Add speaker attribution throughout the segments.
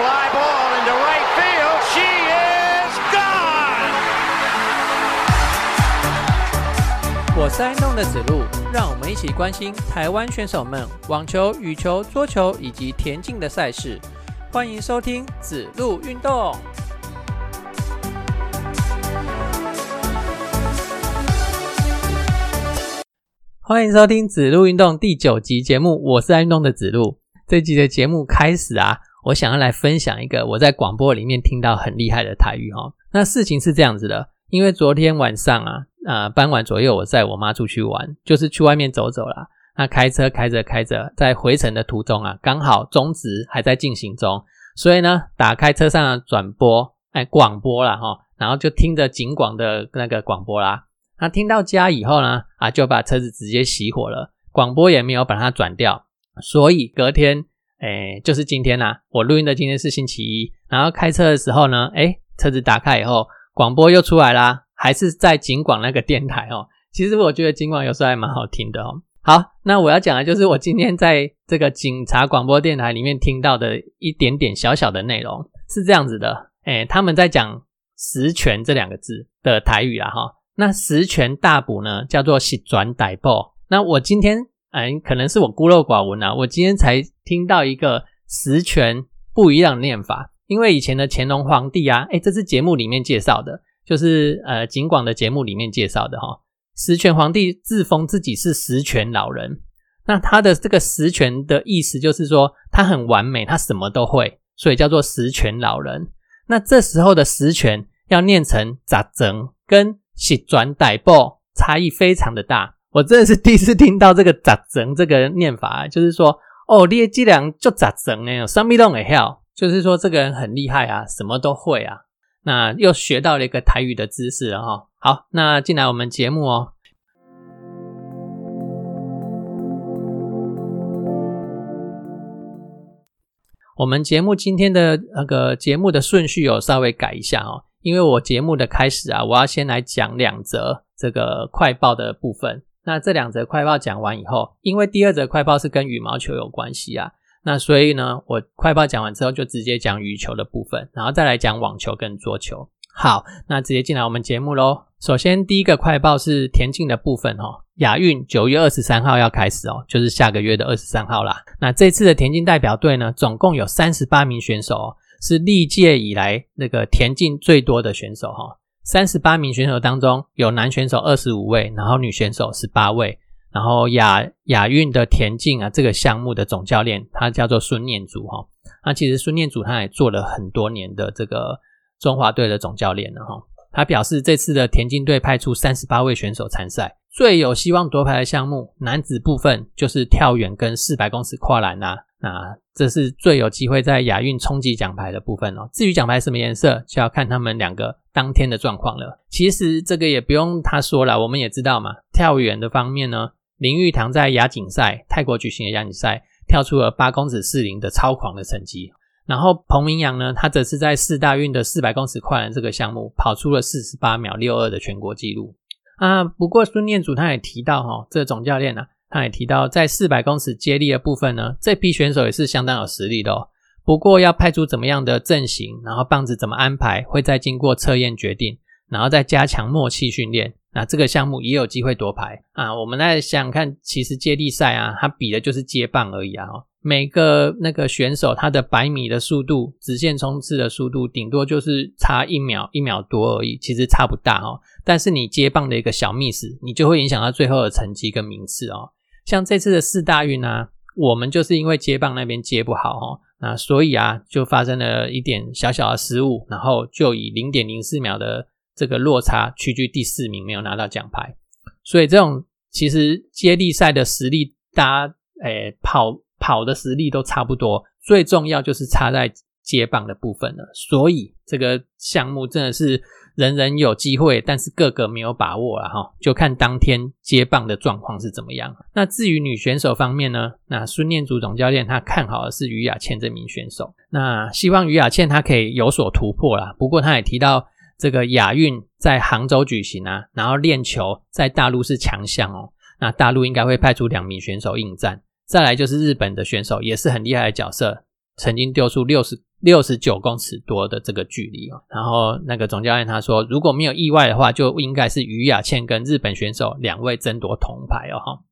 Speaker 1: fly ball into right field. She is gone.
Speaker 2: 我是爱弄的子路，让我们一起关心台湾选手们网球、羽球、桌球以及田径的赛事。欢迎收听子路运动。欢迎收听子路运动第九集节目，我是爱运动的子路。这集的节目开始啊，我想要来分享一个我在广播里面听到很厉害的台语哈。那事情是这样子的，因为昨天晚上啊，呃，傍晚左右我载我妈出去玩，就是去外面走走啦。那开车开着开着，在回程的途中啊，刚好中止还在进行中，所以呢，打开车上的转播，哎，广播了哈，然后就听着警广的那个广播啦。那听到家以后呢，啊，就把车子直接熄火了，广播也没有把它转掉，所以隔天，哎，就是今天呐，我录音的今天是星期一，然后开车的时候呢，哎，车子打开以后，广播又出来啦，还是在警广那个电台哦。其实我觉得警广有时候还蛮好听的哦。好，那我要讲的就是我今天在这个警察广播电台里面听到的一点点小小的内容，是这样子的，哎，他们在讲“实权”这两个字的台语啦，哈。那十全大补呢，叫做洗转歹报。那我今天，哎，可能是我孤陋寡闻啊，我今天才听到一个十全不一样的念法。因为以前的乾隆皇帝啊，哎，这是节目里面介绍的，就是呃，景广的节目里面介绍的哈。十全皇帝自封自己是十全老人，那他的这个十全的意思就是说，他很完美，他什么都会，所以叫做十全老人。那这时候的十全要念成咋整跟。是转代报差异非常的大，我真的是第一次听到这个咋整这个念法，就是说哦，列计量就咋整呢，什么都会晓，就是说这个人很厉害啊，什么都会啊。那又学到了一个台语的知识了哈。好，那进来我们节目哦。我们节目今天的那个节目的顺序有稍微改一下哦。因为我节目的开始啊，我要先来讲两则这个快报的部分。那这两则快报讲完以后，因为第二则快报是跟羽毛球有关系啊，那所以呢，我快报讲完之后就直接讲羽球的部分，然后再来讲网球跟桌球。好，那直接进来我们节目喽。首先第一个快报是田径的部分哦，亚运九月二十三号要开始哦，就是下个月的二十三号啦。那这次的田径代表队呢，总共有三十八名选手。哦是历届以来那个田径最多的选手哈，三十八名选手当中有男选手二十五位，然后女选手十八位，然后亚亚运的田径啊这个项目的总教练他叫做孙念祖哈，那其实孙念祖他也做了很多年的这个中华队的总教练了哈，他表示这次的田径队派出三十八位选手参赛，最有希望夺牌的项目男子部分就是跳远跟四百公尺跨栏呐。那这是最有机会在亚运冲击奖牌的部分哦。至于奖牌什么颜色，就要看他们两个当天的状况了。其实这个也不用他说了，我们也知道嘛。跳远的方面呢，林玉堂在亚锦赛泰国举行的亚锦赛跳出了八公尺四零的超狂的成绩。然后彭明阳呢，他则是在四大运的四百公尺跨栏这个项目跑出了四十八秒六二的全国纪录啊。不过孙念祖他也提到哈，这总教练呢。他也提到，在四百公尺接力的部分呢，这批选手也是相当有实力的哦。不过要派出怎么样的阵型，然后棒子怎么安排，会再经过测验决定，然后再加强默契训练。那这个项目也有机会夺牌啊！我们来想想看，其实接力赛啊，它比的就是接棒而已啊。每个那个选手他的百米的速度、直线冲刺的速度，顶多就是差一秒、一秒多而已，其实差不大哦。但是你接棒的一个小 miss，你就会影响到最后的成绩跟名次哦。像这次的四大运啊，我们就是因为接棒那边接不好哦，那所以啊，就发生了一点小小的失误，然后就以零点零四秒的这个落差屈居第四名，没有拿到奖牌。所以这种其实接力赛的实力，大家诶跑跑的实力都差不多，最重要就是差在接棒的部分了。所以这个项目真的是。人人有机会，但是个个没有把握了哈，就看当天接棒的状况是怎么样。那至于女选手方面呢？那孙念祖总教练他看好的是于雅倩这名选手，那希望于雅倩她可以有所突破啦。不过他也提到，这个亚运在杭州举行啊，然后练球在大陆是强项哦，那大陆应该会派出两名选手应战。再来就是日本的选手也是很厉害的角色，曾经丢出六十六十九公尺多的这个距离哦。然后那个总教练他说，如果没有意外的话，就应该是于雅倩跟日本选手两位争夺铜牌哦哈。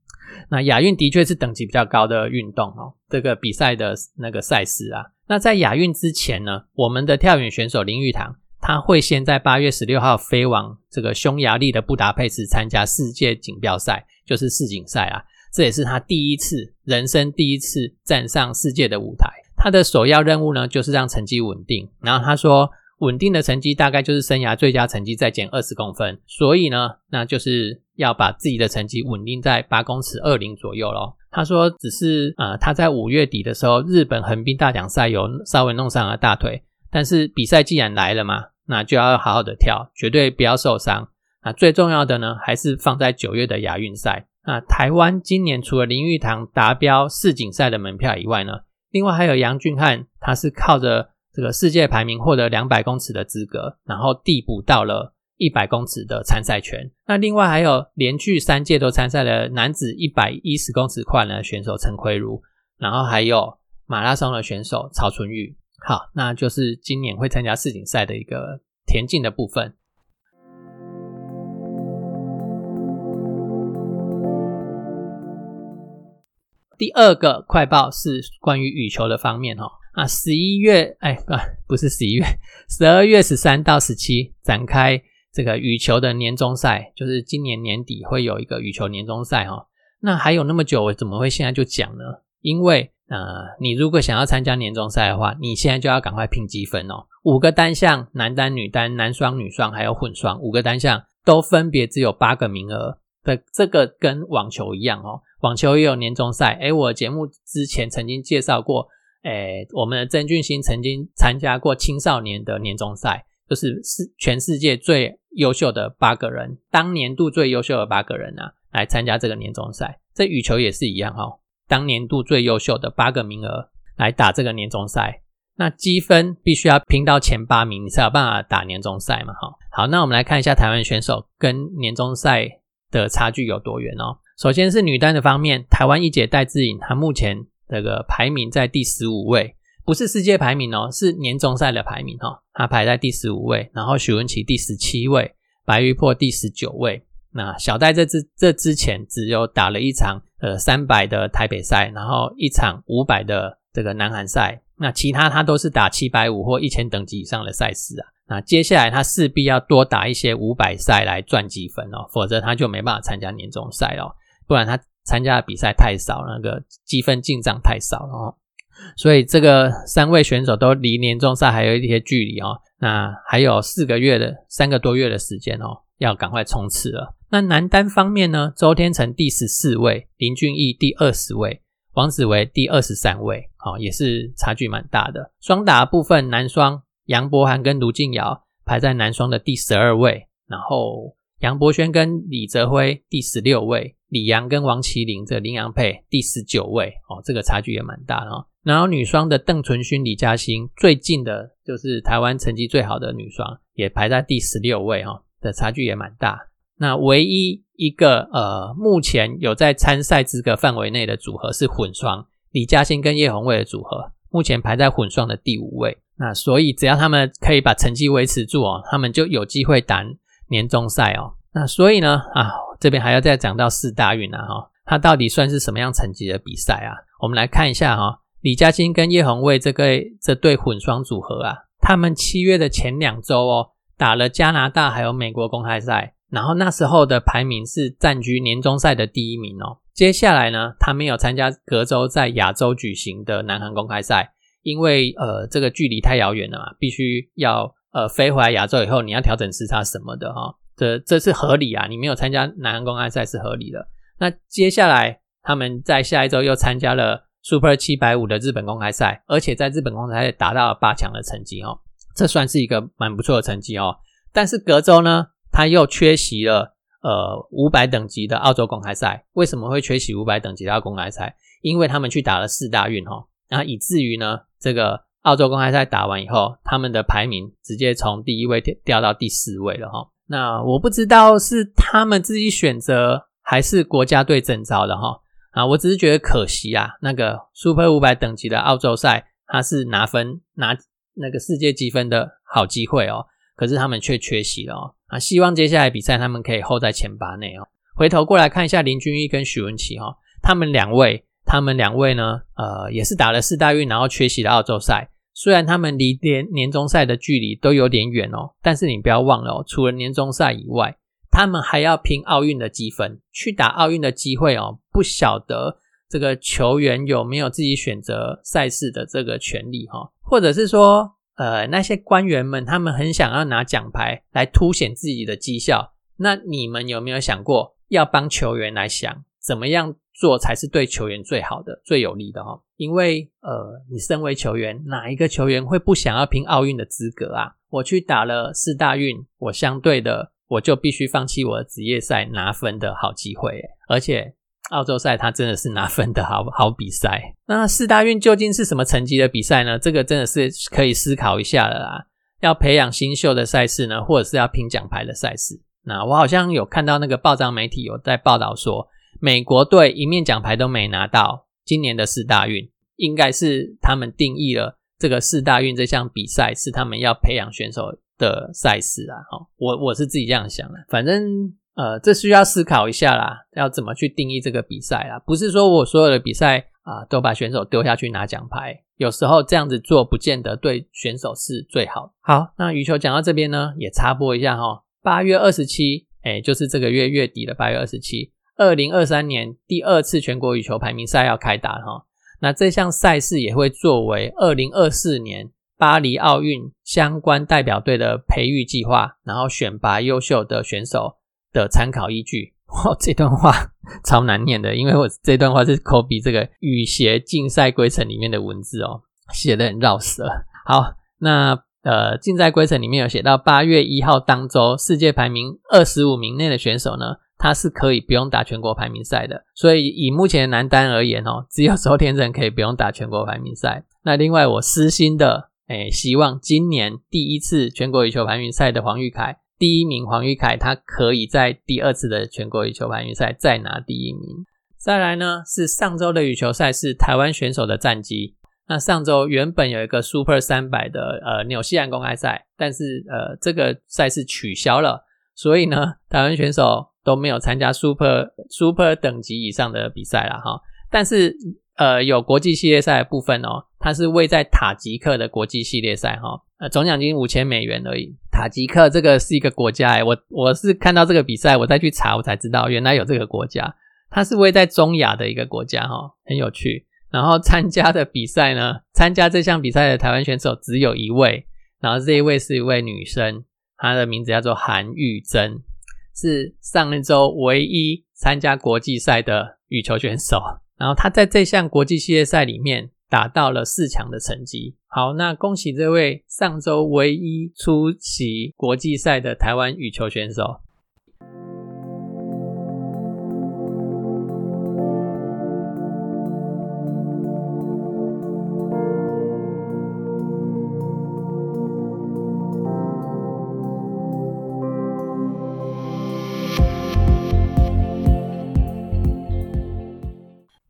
Speaker 2: 那亚运的确是等级比较高的运动哦，这个比赛的那个赛事啊。那在亚运之前呢，我们的跳远选手林玉堂，他会先在八月十六号飞往这个匈牙利的布达佩斯参加世界锦标赛，就是世锦赛啊。这也是他第一次人生第一次站上世界的舞台。他的首要任务呢，就是让成绩稳定。然后他说，稳定的成绩大概就是生涯最佳成绩再减二十公分。所以呢，那就是要把自己的成绩稳定在八公尺二零左右咯。他说，只是啊，他在五月底的时候，日本横滨大奖赛有稍微弄伤了大腿。但是比赛既然来了嘛，那就要好好的跳，绝对不要受伤。那最重要的呢，还是放在九月的亚运赛。那台湾今年除了林玉堂达标世锦赛的门票以外呢，另外还有杨俊汉，他是靠着这个世界排名获得两百公尺的资格，然后递补到了一百公尺的参赛权。那另外还有连续三届都参赛的男子一百一十公尺跨栏选手陈奎如，然后还有马拉松的选手曹春玉。好，那就是今年会参加世锦赛的一个田径的部分。第二个快报是关于羽球的方面哦。啊，十一月，哎，不，不是十一月，十二月十三到十七展开这个羽球的年终赛，就是今年年底会有一个羽球年终赛哈。那还有那么久，我怎么会现在就讲呢？因为呃，你如果想要参加年终赛的话，你现在就要赶快拼积分哦。五个单项，男单、女单、男双、女双，还有混双，五个单项都分别只有八个名额的，这个跟网球一样哦。网球也有年终赛，诶，我节目之前曾经介绍过，诶，我们的曾俊欣曾经参加过青少年的年终赛，就是世全世界最优秀的八个人，当年度最优秀的八个人啊，来参加这个年终赛。这羽球也是一样哈，当年度最优秀的八个名额来打这个年终赛，那积分必须要拼到前八名，你才有办法打年终赛嘛，哈。好，那我们来看一下台湾选手跟年终赛的差距有多远哦。首先是女单的方面，台湾一姐戴资颖，她目前这个排名在第十五位，不是世界排名哦，是年终赛的排名哦，她排在第十五位。然后许文琪第十七位，白玉珀第十九位。那小戴这之这之前只有打了一场呃三百的台北赛，然后一场五百的这个南韩赛，那其他他都是打七百五或一千等级以上的赛事啊。那接下来他势必要多打一些五百赛来赚积分哦，否则他就没办法参加年终赛哦。不然他参加的比赛太少，那个积分进账太少了哦，所以这个三位选手都离年终赛还有一些距离哦，那还有四个月的三个多月的时间哦，要赶快冲刺了。那男单方面呢，周天成第十四位，林俊毅第二十位，王子维第二十三位，哦，也是差距蛮大的。双打部分，男双杨博涵跟卢静瑶排在男双的第十二位，然后杨博轩跟李泽辉第十六位。李阳跟王麒麟这林阳配第十九位哦，这个差距也蛮大的哦。然后女双的邓淳勋、李嘉欣最近的就是台湾成绩最好的女双，也排在第十六位哈，的差距也蛮大。那唯一一个呃，目前有在参赛资格范围内的组合是混双，李嘉欣跟叶红卫的组合，目前排在混双的第五位。那所以只要他们可以把成绩维持住哦，他们就有机会打年终赛哦。那所以呢啊。这边还要再讲到四大运啊，哈，它到底算是什么样层级的比赛啊？我们来看一下哈，李嘉欣跟叶红卫这个这对混双组合啊，他们七月的前两周哦，打了加拿大还有美国公开赛，然后那时候的排名是占据年终赛的第一名哦。接下来呢，他没有参加隔周在亚洲举行的南韩公开赛，因为呃这个距离太遥远了嘛，必须要呃飞回来亚洲以后，你要调整时差什么的哈。这这是合理啊！你没有参加南韩公开赛是合理的。那接下来他们在下一周又参加了 Super 七百五的日本公开赛，而且在日本公开赛达到了八强的成绩哦，这算是一个蛮不错的成绩哦。但是隔周呢，他又缺席了呃五百等级的澳洲公开赛。为什么会缺席五百等级的公开赛？因为他们去打了四大运哈，然后以至于呢，这个澳洲公开赛打完以后，他们的排名直接从第一位掉掉到第四位了哈。那我不知道是他们自己选择还是国家队征召的哈啊，我只是觉得可惜啊。那个 Super 五百等级的澳洲赛，它是拿分拿那个世界积分的好机会哦，可是他们却缺席了哦。啊，希望接下来比赛他们可以 hold 在前八内哦。回头过来看一下林俊逸跟许文琪哈，他们两位，他们两位呢，呃，也是打了四大运，然后缺席了澳洲赛。虽然他们离年年终赛的距离都有点远哦，但是你不要忘了哦，除了年终赛以外，他们还要拼奥运的积分，去打奥运的机会哦，不晓得这个球员有没有自己选择赛事的这个权利哈，或者是说，呃，那些官员们他们很想要拿奖牌来凸显自己的绩效，那你们有没有想过要帮球员来想怎么样？做才是对球员最好的、最有利的哈，因为呃，你身为球员，哪一个球员会不想要拼奥运的资格啊？我去打了四大运，我相对的我就必须放弃我的职业赛拿分的好机会，而且澳洲赛它真的是拿分的好 好比赛。那四大运究竟是什么层级的比赛呢？这个真的是可以思考一下的啦。要培养新秀的赛事呢，或者是要拼奖牌的赛事？那我好像有看到那个报章媒体有在报道说。美国队一面奖牌都没拿到，今年的四大运应该是他们定义了这个四大运这项比赛是他们要培养选手的赛事啊！哈，我我是自己这样想的。反正呃，这需要思考一下啦，要怎么去定义这个比赛啦？不是说我所有的比赛啊都把选手丢下去拿奖牌，有时候这样子做不见得对选手是最好。好，那羽球讲到这边呢，也插播一下哈，八月二十七，哎，就是这个月月底的八月二十七。二零二三年第二次全国羽球排名赛要开打哈，那这项赛事也会作为二零二四年巴黎奥运相关代表队的培育计划，然后选拔优秀的选手的参考依据。哇，这段话 超难念的，因为我这段话是 copy 这个羽协竞赛规程里面的文字哦，写的很绕舌。好，那呃竞赛规程里面有写到八月一号当周世界排名二十五名内的选手呢。他是可以不用打全国排名赛的，所以以目前男单而言哦，只有周天成可以不用打全国排名赛。那另外我私心的，哎，希望今年第一次全国羽球排名赛的黄玉凯，第一名黄玉凯，他可以在第二次的全国羽球排名赛再拿第一名。再来呢，是上周的羽球赛事台湾选手的战绩。那上周原本有一个 Super 三百的呃纽西兰公开赛，但是呃这个赛事取消了，所以呢，台湾选手。都没有参加 Super Super 等级以上的比赛了哈，但是呃有国际系列赛的部分哦，它是位在塔吉克的国际系列赛哈，呃总奖金五千美元而已。塔吉克这个是一个国家哎，我我是看到这个比赛，我再去查我才知道原来有这个国家，它是位在中亚的一个国家哈，很有趣。然后参加的比赛呢，参加这项比赛的台湾选手只有一位，然后这一位是一位女生，她的名字叫做韩玉珍。是上一周唯一参加国际赛的羽球选手，然后他在这项国际系列赛里面打到了四强的成绩。好，那恭喜这位上周唯一出席国际赛的台湾羽球选手。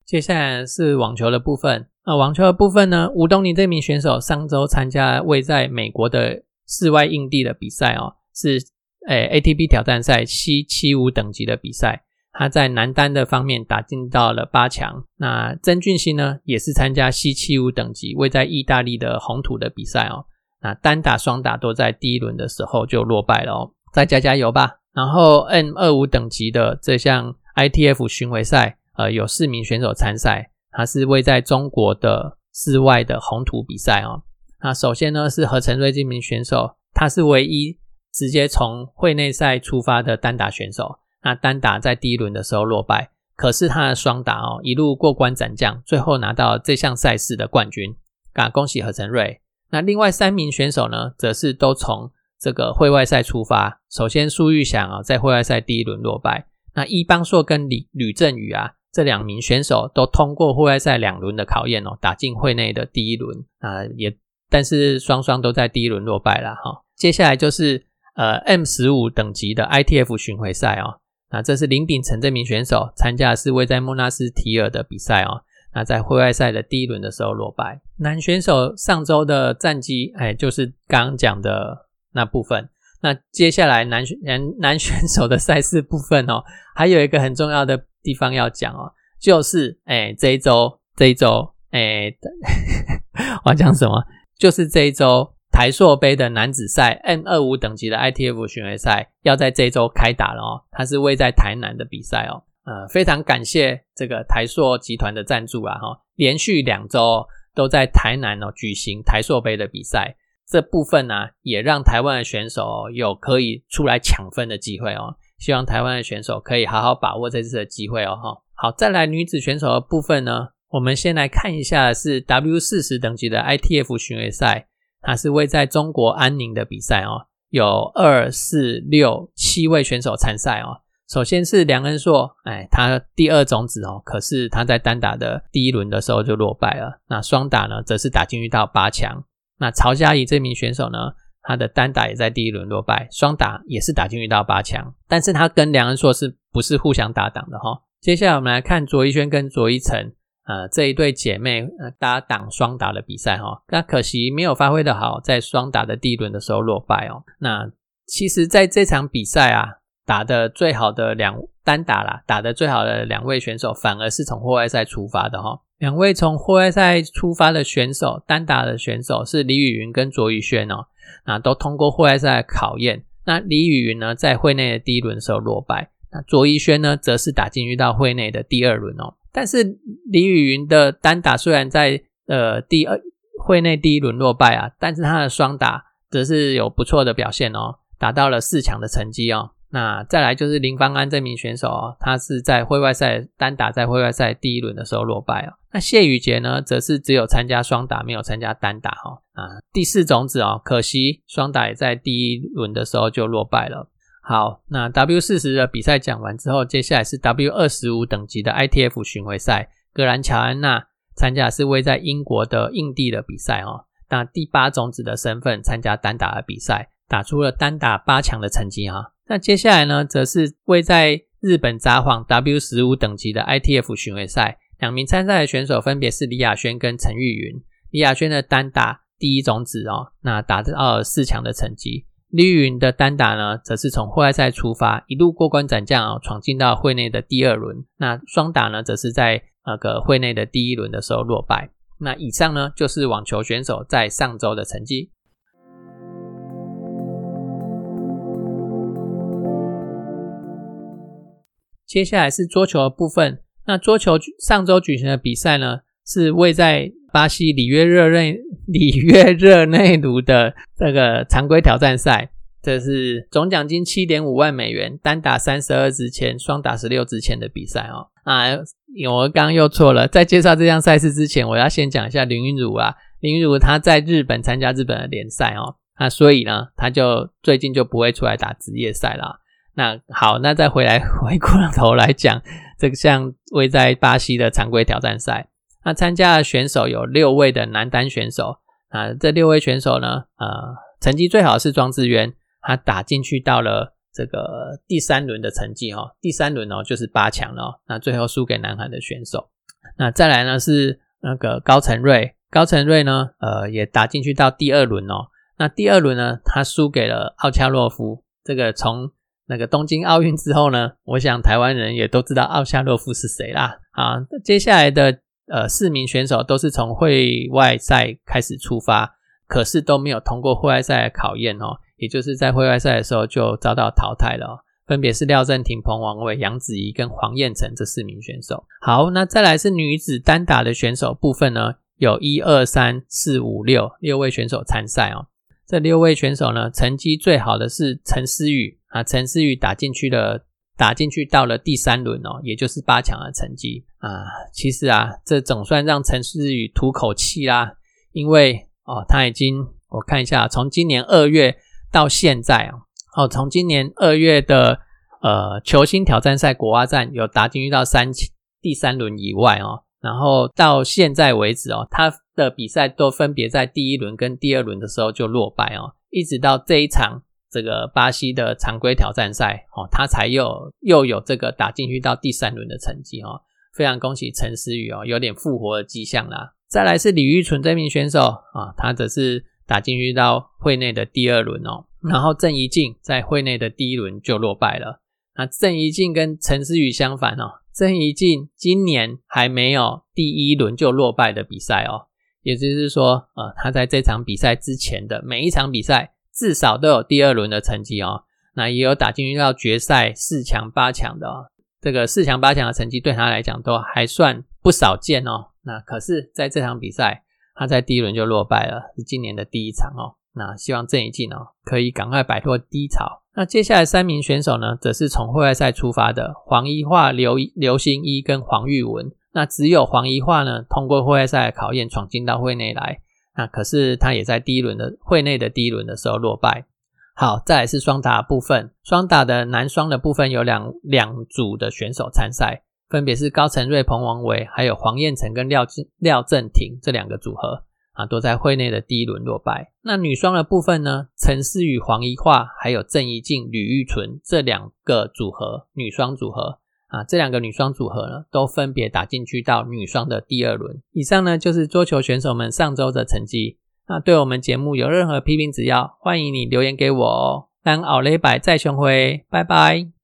Speaker 2: 接下来是网球的部分。那网球的部分呢？吴东尼这名选手上周参加位在美国的室外硬地的比赛哦，是诶 ATP 挑战赛七七五等级的比赛。他在男单的方面打进到了八强。那曾俊熙呢，也是参加 C 七五等级位在意大利的红土的比赛哦。那单打双打都在第一轮的时候就落败了哦。再加加油吧。然后 N 二五等级的这项 ITF 巡回赛。呃，有四名选手参赛，他是位在中国的室外的红土比赛哦。那首先呢是何成瑞这名选手，他是唯一直接从会内赛出发的单打选手。那单打在第一轮的时候落败，可是他的双打哦一路过关斩将，最后拿到这项赛事的冠军。啊，恭喜何成瑞。那另外三名选手呢，则是都从这个会外赛出发。首先苏玉祥啊，在会外赛第一轮落败。那伊邦硕跟李吕振宇啊。这两名选手都通过户外赛两轮的考验哦，打进会内的第一轮啊，也但是双双都在第一轮落败了哈。接下来就是呃 M 十五等级的 ITF 巡回赛哦，那这是林炳成这名选手参加的是位在莫纳斯提尔的比赛哦，那在户外赛的第一轮的时候落败。男选手上周的战绩，哎，就是刚刚讲的那部分。那接下来男选男男选手的赛事部分哦，还有一个很重要的地方要讲哦，就是哎这一周这一周哎，我要讲什么？就是这一周台硕杯的男子赛 N 二五等级的 ITF 巡回赛要在这一周开打了哦，它是位在台南的比赛哦。呃，非常感谢这个台塑集团的赞助啊，哈，连续两周都在台南哦举行台塑杯的比赛，这部分呢也让台湾的选手有可以出来抢分的机会哦。希望台湾的选手可以好好把握这次的机会哦，哈。好，再来女子选手的部分呢，我们先来看一下是 W 四十等级的 ITF 巡回赛，它是位在中国安宁的比赛哦，有二四六七位选手参赛哦。首先是梁恩硕，哎，他第二种子哦，可是他在单打的第一轮的时候就落败了。那双打呢，则是打进去到八强。那曹佳怡这名选手呢，他的单打也在第一轮落败，双打也是打进去到八强。但是他跟梁恩硕是不是互相搭档的哈？接下来我们来看卓一轩跟卓一成，呃，这一对姐妹搭档双打的比赛哈。那可惜没有发挥的好，在双打的第一轮的时候落败哦。那其实在这场比赛啊。打的最好的两单打啦，打的最好的两位选手反而是从户外赛出发的哈。两位从户外赛出发的选手，单打的选手是李雨云跟卓宇轩哦，那都通过户外赛的考验。那李雨云呢，在会内的第一轮的时候落败，那卓一轩呢，则是打进去到会内的第二轮哦。但是李雨云的单打虽然在呃第二会内第一轮落败啊，但是他的双打则是有不错的表现哦，达到了四强的成绩哦。那再来就是林芳安这名选手哦，他是在会外赛单打在会外赛第一轮的时候落败哦。那谢宇杰呢，则是只有参加双打，没有参加单打哈啊。第四种子哦，可惜双打也在第一轮的时候就落败了。好，那 W 四十的比赛讲完之后，接下来是 W 二十五等级的 ITF 巡回赛，格兰乔安娜参加是位在英国的印地的比赛哦。那第八种子的身份参加单打的比赛，打出了单打八强的成绩哈。那接下来呢，则是位在日本札幌 W 十五等级的 ITF 巡回赛，两名参赛的选手分别是李亚轩跟陈玉云。李亚轩的单打第一种子哦，那达到了四强的成绩。李玉云的单打呢，则是从户外赛出发，一路过关斩将哦，闯进到会内的第二轮。那双打呢，则是在那个会内的第一轮的时候落败。那以上呢，就是网球选手在上周的成绩。接下来是桌球的部分。那桌球上周举行的比赛呢，是位在巴西里约热内 里约热内卢的这个常规挑战赛。这是总奖金七点五万美元，单打三十二支签，双打十六支签的比赛哦。啊，我刚刚又错了。在介绍这项赛事之前，我要先讲一下林云儒啊。林云儒他在日本参加日本的联赛哦，那所以呢，他就最近就不会出来打职业赛了。那好，那再回来 回过头来讲，这个像位在巴西的常规挑战赛，那参加的选手有六位的男单选手啊，这六位选手呢，呃，成绩最好是庄智渊，他打进去到了这个第三轮的成绩哦，第三轮哦就是八强了，那最后输给南韩的选手。那再来呢是那个高成瑞，高成瑞呢，呃，也打进去到第二轮哦，那第二轮呢，他输给了奥恰洛夫，这个从那个东京奥运之后呢，我想台湾人也都知道奥夏洛夫是谁啦。啊，接下来的呃四名选手都是从会外赛开始出发，可是都没有通过户外赛的考验哦，也就是在会外赛的时候就遭到淘汰了。分别是廖振廷、彭王伟、杨子怡跟黄燕成这四名选手。好，那再来是女子单打的选手部分呢，有一二三四五六六位选手参赛哦。这六位选手呢，成绩最好的是陈思雨啊，陈思雨打进去了，打进去到了第三轮哦，也就是八强的成绩啊。其实啊，这总算让陈思雨吐口气啦，因为哦，他已经我看一下，从今年二月到现在啊，哦，从今年二月的呃球星挑战赛国蛙站有打进去到三第三轮以外哦。然后到现在为止哦，他的比赛都分别在第一轮跟第二轮的时候就落败哦，一直到这一场这个巴西的常规挑战赛哦，他才又又有这个打进去到第三轮的成绩哦，非常恭喜陈思雨哦，有点复活的迹象啦。再来是李玉纯这名选手啊，他则是打进去到会内的第二轮哦，然后郑怡静在会内的第一轮就落败了。那郑怡静跟陈思雨相反哦，郑怡静今年还没有第一轮就落败的比赛哦，也就是说，呃，他在这场比赛之前的每一场比赛至少都有第二轮的成绩哦，那也有打进去到决赛四强八强的哦，这个四强八强的成绩对他来讲都还算不少见哦。那可是在这场比赛，他在第一轮就落败了，是今年的第一场哦。那希望郑怡静哦可以赶快摆脱低潮。那接下来三名选手呢，则是从户外赛出发的黄一化、刘刘星一跟黄玉文。那只有黄一化呢通过户外赛的考验，闯进到会内来。那可是他也在第一轮的会内的第一轮的时候落败。好，再来是双打部分，双打的男双的部分有两两组的选手参赛。分别是高承瑞、彭王伟，还有黄彦成跟廖廖正廷这两个组合啊，都在会内的第一轮落败。那女双的部分呢？陈思雨、黄怡桦，还有郑怡静、吕玉纯这两个组合女双组合啊，这两个女双组合呢，都分别打进去到女双的第二轮。以上呢就是桌球选手们上周的成绩。那对我们节目有任何批评指要，欢迎你留言给我哦。当奥雷百再雄辉，拜拜。